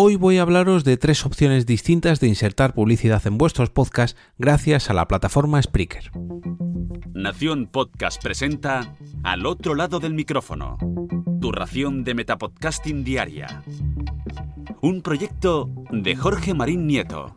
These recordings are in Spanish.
Hoy voy a hablaros de tres opciones distintas de insertar publicidad en vuestros podcasts gracias a la plataforma Spreaker. Nación Podcast presenta Al otro lado del micrófono, tu ración de Metapodcasting Diaria. Un proyecto de Jorge Marín Nieto.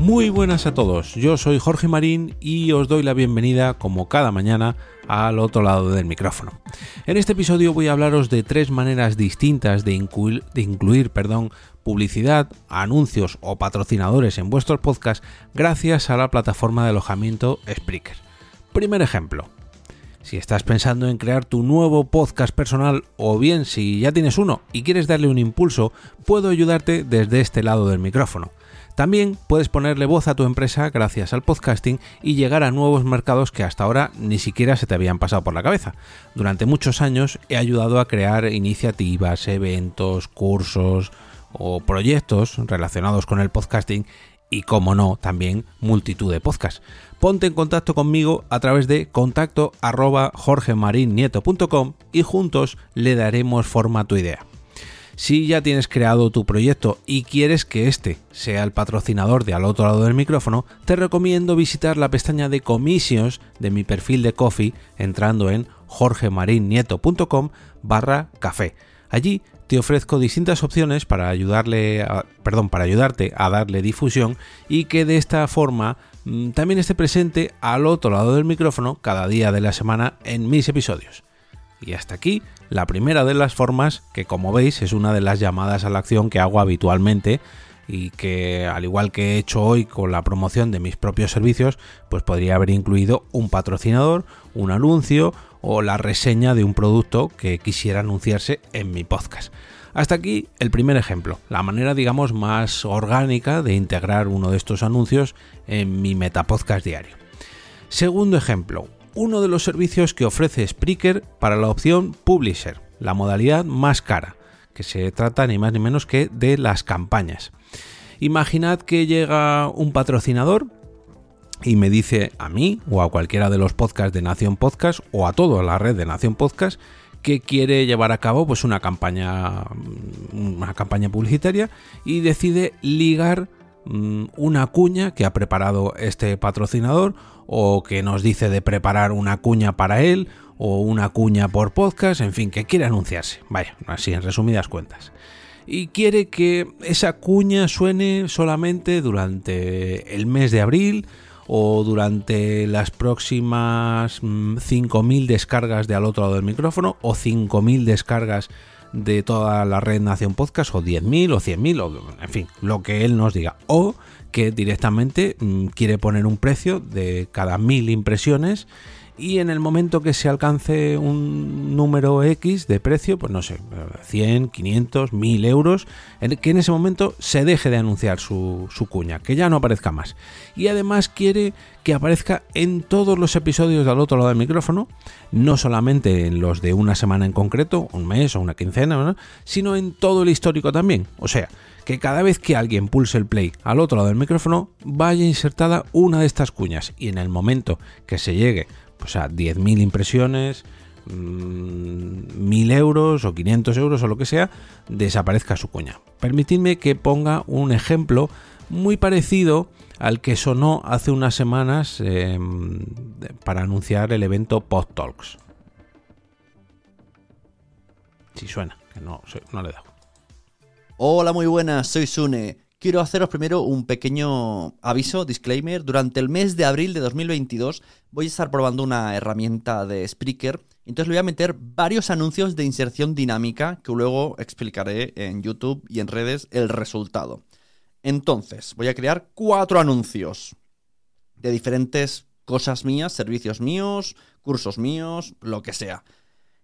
Muy buenas a todos, yo soy Jorge Marín y os doy la bienvenida como cada mañana al otro lado del micrófono. En este episodio voy a hablaros de tres maneras distintas de incluir, de incluir perdón, publicidad, anuncios o patrocinadores en vuestros podcasts gracias a la plataforma de alojamiento Spreaker. Primer ejemplo. Si estás pensando en crear tu nuevo podcast personal o bien si ya tienes uno y quieres darle un impulso, puedo ayudarte desde este lado del micrófono. También puedes ponerle voz a tu empresa gracias al podcasting y llegar a nuevos mercados que hasta ahora ni siquiera se te habían pasado por la cabeza. Durante muchos años he ayudado a crear iniciativas, eventos, cursos o proyectos relacionados con el podcasting y, como no, también multitud de podcasts. Ponte en contacto conmigo a través de contacto arroba y juntos le daremos forma a tu idea. Si ya tienes creado tu proyecto y quieres que este sea el patrocinador de al otro lado del micrófono, te recomiendo visitar la pestaña de commissions de mi perfil de Coffee entrando en jorgemarinieto.com barra café. Allí te ofrezco distintas opciones para ayudarle perdón, para ayudarte a darle difusión y que de esta forma mm, también esté presente al otro lado del micrófono cada día de la semana en mis episodios. Y hasta aquí la primera de las formas, que como veis es una de las llamadas a la acción que hago habitualmente y que al igual que he hecho hoy con la promoción de mis propios servicios, pues podría haber incluido un patrocinador, un anuncio o la reseña de un producto que quisiera anunciarse en mi podcast. Hasta aquí el primer ejemplo, la manera digamos más orgánica de integrar uno de estos anuncios en mi metapodcast diario. Segundo ejemplo, uno de los servicios que ofrece Spreaker para la opción Publisher, la modalidad más cara, que se trata ni más ni menos que de las campañas. Imaginad que llega un patrocinador y me dice a mí o a cualquiera de los podcasts de Nación Podcast o a toda la red de Nación Podcast que quiere llevar a cabo pues una campaña una campaña publicitaria y decide ligar mm, una cuña que ha preparado este patrocinador o que nos dice de preparar una cuña para él o una cuña por podcast, en fin, que quiere anunciarse. Vaya, así en resumidas cuentas. Y quiere que esa cuña suene solamente durante el mes de abril o durante las próximas 5.000 mm, descargas de al otro lado del micrófono o 5.000 descargas de toda la red Nación Podcast o 10.000 o 100.000 o en fin, lo que él nos diga. O que directamente mm, quiere poner un precio de cada mil impresiones y en el momento que se alcance un número X de precio, pues no sé, 100, 500, 1000 euros, que en ese momento se deje de anunciar su, cuña, que ya no aparezca más. Y además quiere que aparezca en todos los episodios del otro lado del micrófono, no solamente en los de una semana en concreto, un mes o una quincena, sino en todo el histórico también. O sea, que cada vez que alguien pulse el play al otro lado del micrófono vaya insertada una de estas cuñas y en el momento que se llegue pues a 10.000 impresiones, 1.000 mm, euros o 500 euros o lo que sea, desaparezca su cuña. Permitidme que ponga un ejemplo muy parecido al que sonó hace unas semanas em, para anunciar el evento Pod Talks. Si suena, que no, no le da. Hola, muy buenas, soy Sune. Quiero haceros primero un pequeño aviso, disclaimer. Durante el mes de abril de 2022 voy a estar probando una herramienta de Spreaker. Entonces le voy a meter varios anuncios de inserción dinámica que luego explicaré en YouTube y en redes el resultado. Entonces, voy a crear cuatro anuncios de diferentes cosas mías, servicios míos, cursos míos, lo que sea.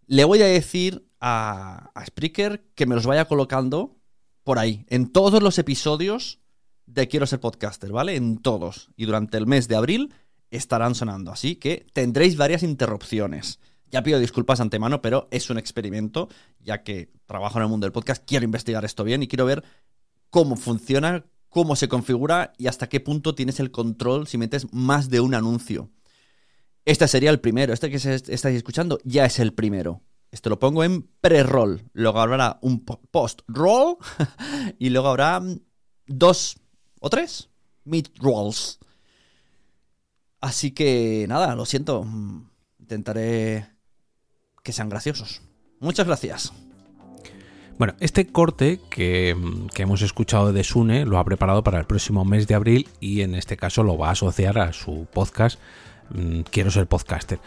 Le voy a decir a, a Spreaker que me los vaya colocando por ahí, en todos los episodios de Quiero ser podcaster, ¿vale? En todos. Y durante el mes de abril estarán sonando. Así que tendréis varias interrupciones. Ya pido disculpas antemano, pero es un experimento, ya que trabajo en el mundo del podcast, quiero investigar esto bien y quiero ver cómo funciona, cómo se configura y hasta qué punto tienes el control si metes más de un anuncio. Este sería el primero, este que estáis escuchando ya es el primero. Esto lo pongo en pre-roll. Luego habrá un post-roll y luego habrá dos o tres mid-rolls. Así que nada, lo siento. Intentaré que sean graciosos. Muchas gracias. Bueno, este corte que, hemos escuchado de Sune lo ha preparado para el próximo mes de abril y en este caso lo va a asociar a su podcast mm, Quiero ser podcaster.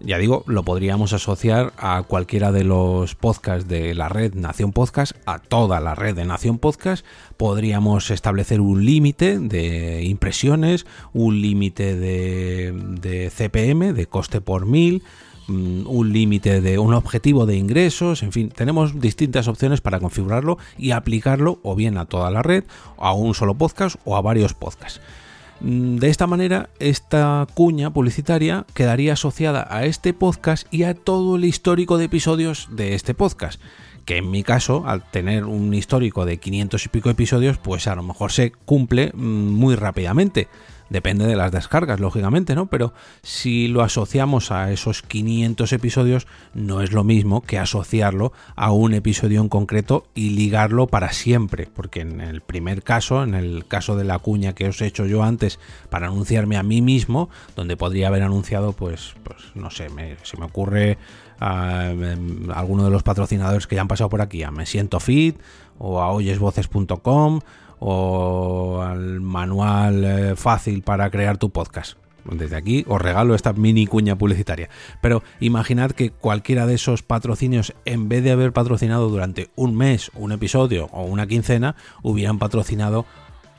Ya digo, lo podríamos asociar a cualquiera de los podcasts de la red Nación Podcast, a toda la red de Nación Podcast. Podríamos establecer un límite de impresiones, un límite de, de CPM, de coste por mil, Mm, un límite de un objetivo de ingresos, en fin, tenemos distintas opciones para configurarlo y aplicarlo o bien a toda la red, a un solo podcast o a varios podcasts. Mm, de esta manera, esta cuña publicitaria quedaría asociada a este podcast y a todo el histórico de episodios de este podcast. Que en mi caso, al tener un histórico de 500 y pico episodios, pues a lo mejor se cumple mm, muy rápidamente. Depende de las descargas, lógicamente, ¿no? Pero si lo asociamos a esos 500 episodios, no es lo mismo que asociarlo a un episodio en concreto y ligarlo para siempre. Porque en el primer caso, en el caso de la cuña que os he hecho yo antes para anunciarme a mí mismo, donde podría haber anunciado, pues, pues no sé, se me ocurre a, em, alguno de los patrocinadores que ya han pasado por aquí, a Me Siento Fit o a oyesvoces.com o al manual eh, fácil para crear tu podcast. Desde aquí os regalo esta mini cuña publicitaria. Pero imaginad que cualquiera de esos patrocinios, en vez de haber patrocinado durante un mes, un episodio o una quincena, hubieran patrocinado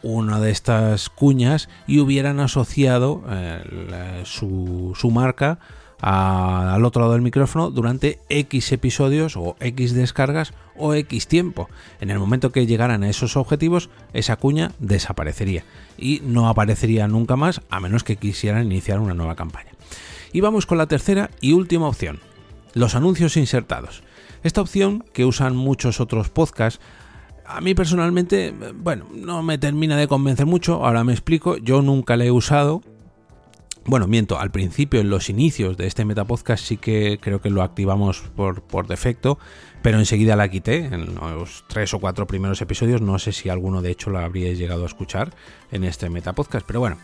una de estas cuñas y hubieran asociado eh, su, su marca al otro lado del micrófono durante X episodios o X descargas o X tiempo. En el momento que llegaran a esos objetivos, esa cuña desaparecería y no aparecería nunca más a menos que quisieran iniciar una nueva campaña. Y vamos con la tercera y última opción, los anuncios insertados. Esta opción que usan muchos otros podcasts a mí personalmente, bueno, no me termina de convencer mucho, ahora me explico, yo nunca la he usado, bueno, miento, al principio, en los inicios de este Metapodcast sí que creo que lo activamos por, por defecto, pero enseguida la quité en los tres o cuatro primeros episodios. No sé si alguno de hecho lo habríais llegado a escuchar en este Metapodcast, pero bueno.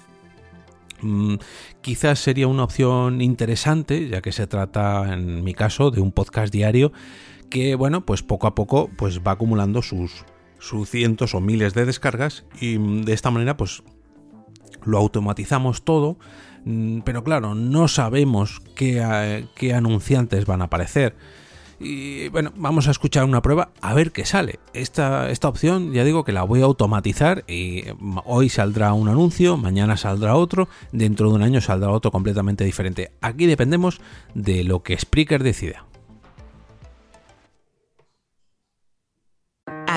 Mm, quizás sería una opción interesante, ya que se trata, en mi caso, de un podcast diario que, bueno, pues poco a poco pues va acumulando sus, sus cientos o miles de descargas y mm, de esta manera pues lo automatizamos todo Mm, pero claro, no sabemos qué, qué anunciantes van a aparecer. Y bueno, vamos a escuchar una prueba a ver qué sale. Esta, esta opción ya digo que la voy a automatizar y hoy saldrá un anuncio, mañana saldrá otro, dentro de un año saldrá otro completamente diferente. Aquí dependemos de lo que Spreaker decida.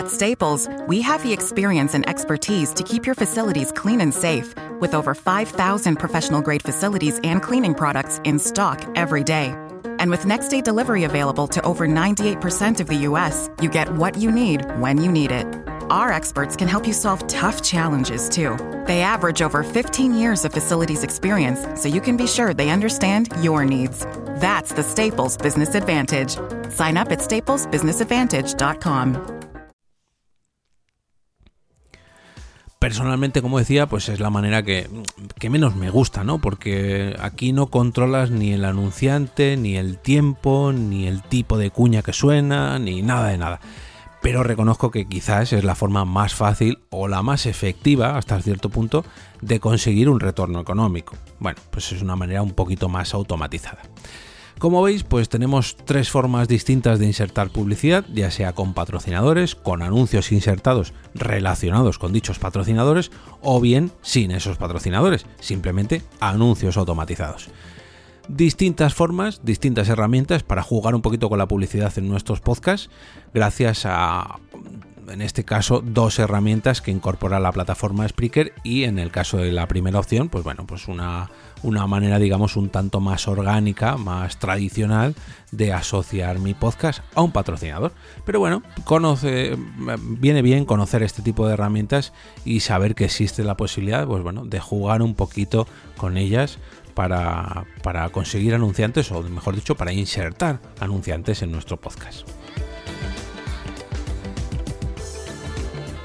At Staples, we have the experience and expertise to keep your facilities clean and safe with over 5,000 professional grade facilities and cleaning products in stock every day. And with next day delivery available to over 98% of the U.S., you get what you need when you need it. Our experts can help you solve tough challenges too. They average over 15 years of facilities experience, so you can be sure they understand your needs. That's the Staples Business Advantage. Sign up at staplesbusinessadvantage.com. personalmente, como decía, pues es la manera que, menos me gusta, ¿no? Porque aquí no controlas ni el anunciante, ni el tiempo, ni el tipo de cuña que suena, ni nada de nada. Pero reconozco que quizás es la forma más fácil o la más efectiva, hasta cierto punto, de conseguir un retorno económico. Bueno, pues es una manera un poquito más automatizada. Como veis, pues tenemos tres formas distintas de insertar publicidad, ya sea con patrocinadores, con anuncios insertados relacionados con dichos patrocinadores o bien sin esos patrocinadores, simplemente anuncios automatizados. Distintas formas, distintas herramientas para jugar un poquito con la publicidad en nuestros podcasts, gracias a en este caso dos herramientas que incorpora la plataforma Spreaker y en el caso de la primera opción, pues bueno, pues una una manera, digamos, un tanto más orgánica, más tradicional de asociar mi podcast a un patrocinador. Pero bueno, conoce, viene bien conocer este tipo de herramientas y saber que existe la posibilidad, pues bueno, de jugar un poquito con ellas para, para conseguir anunciantes, o mejor dicho, para insertar anunciantes en nuestro podcast.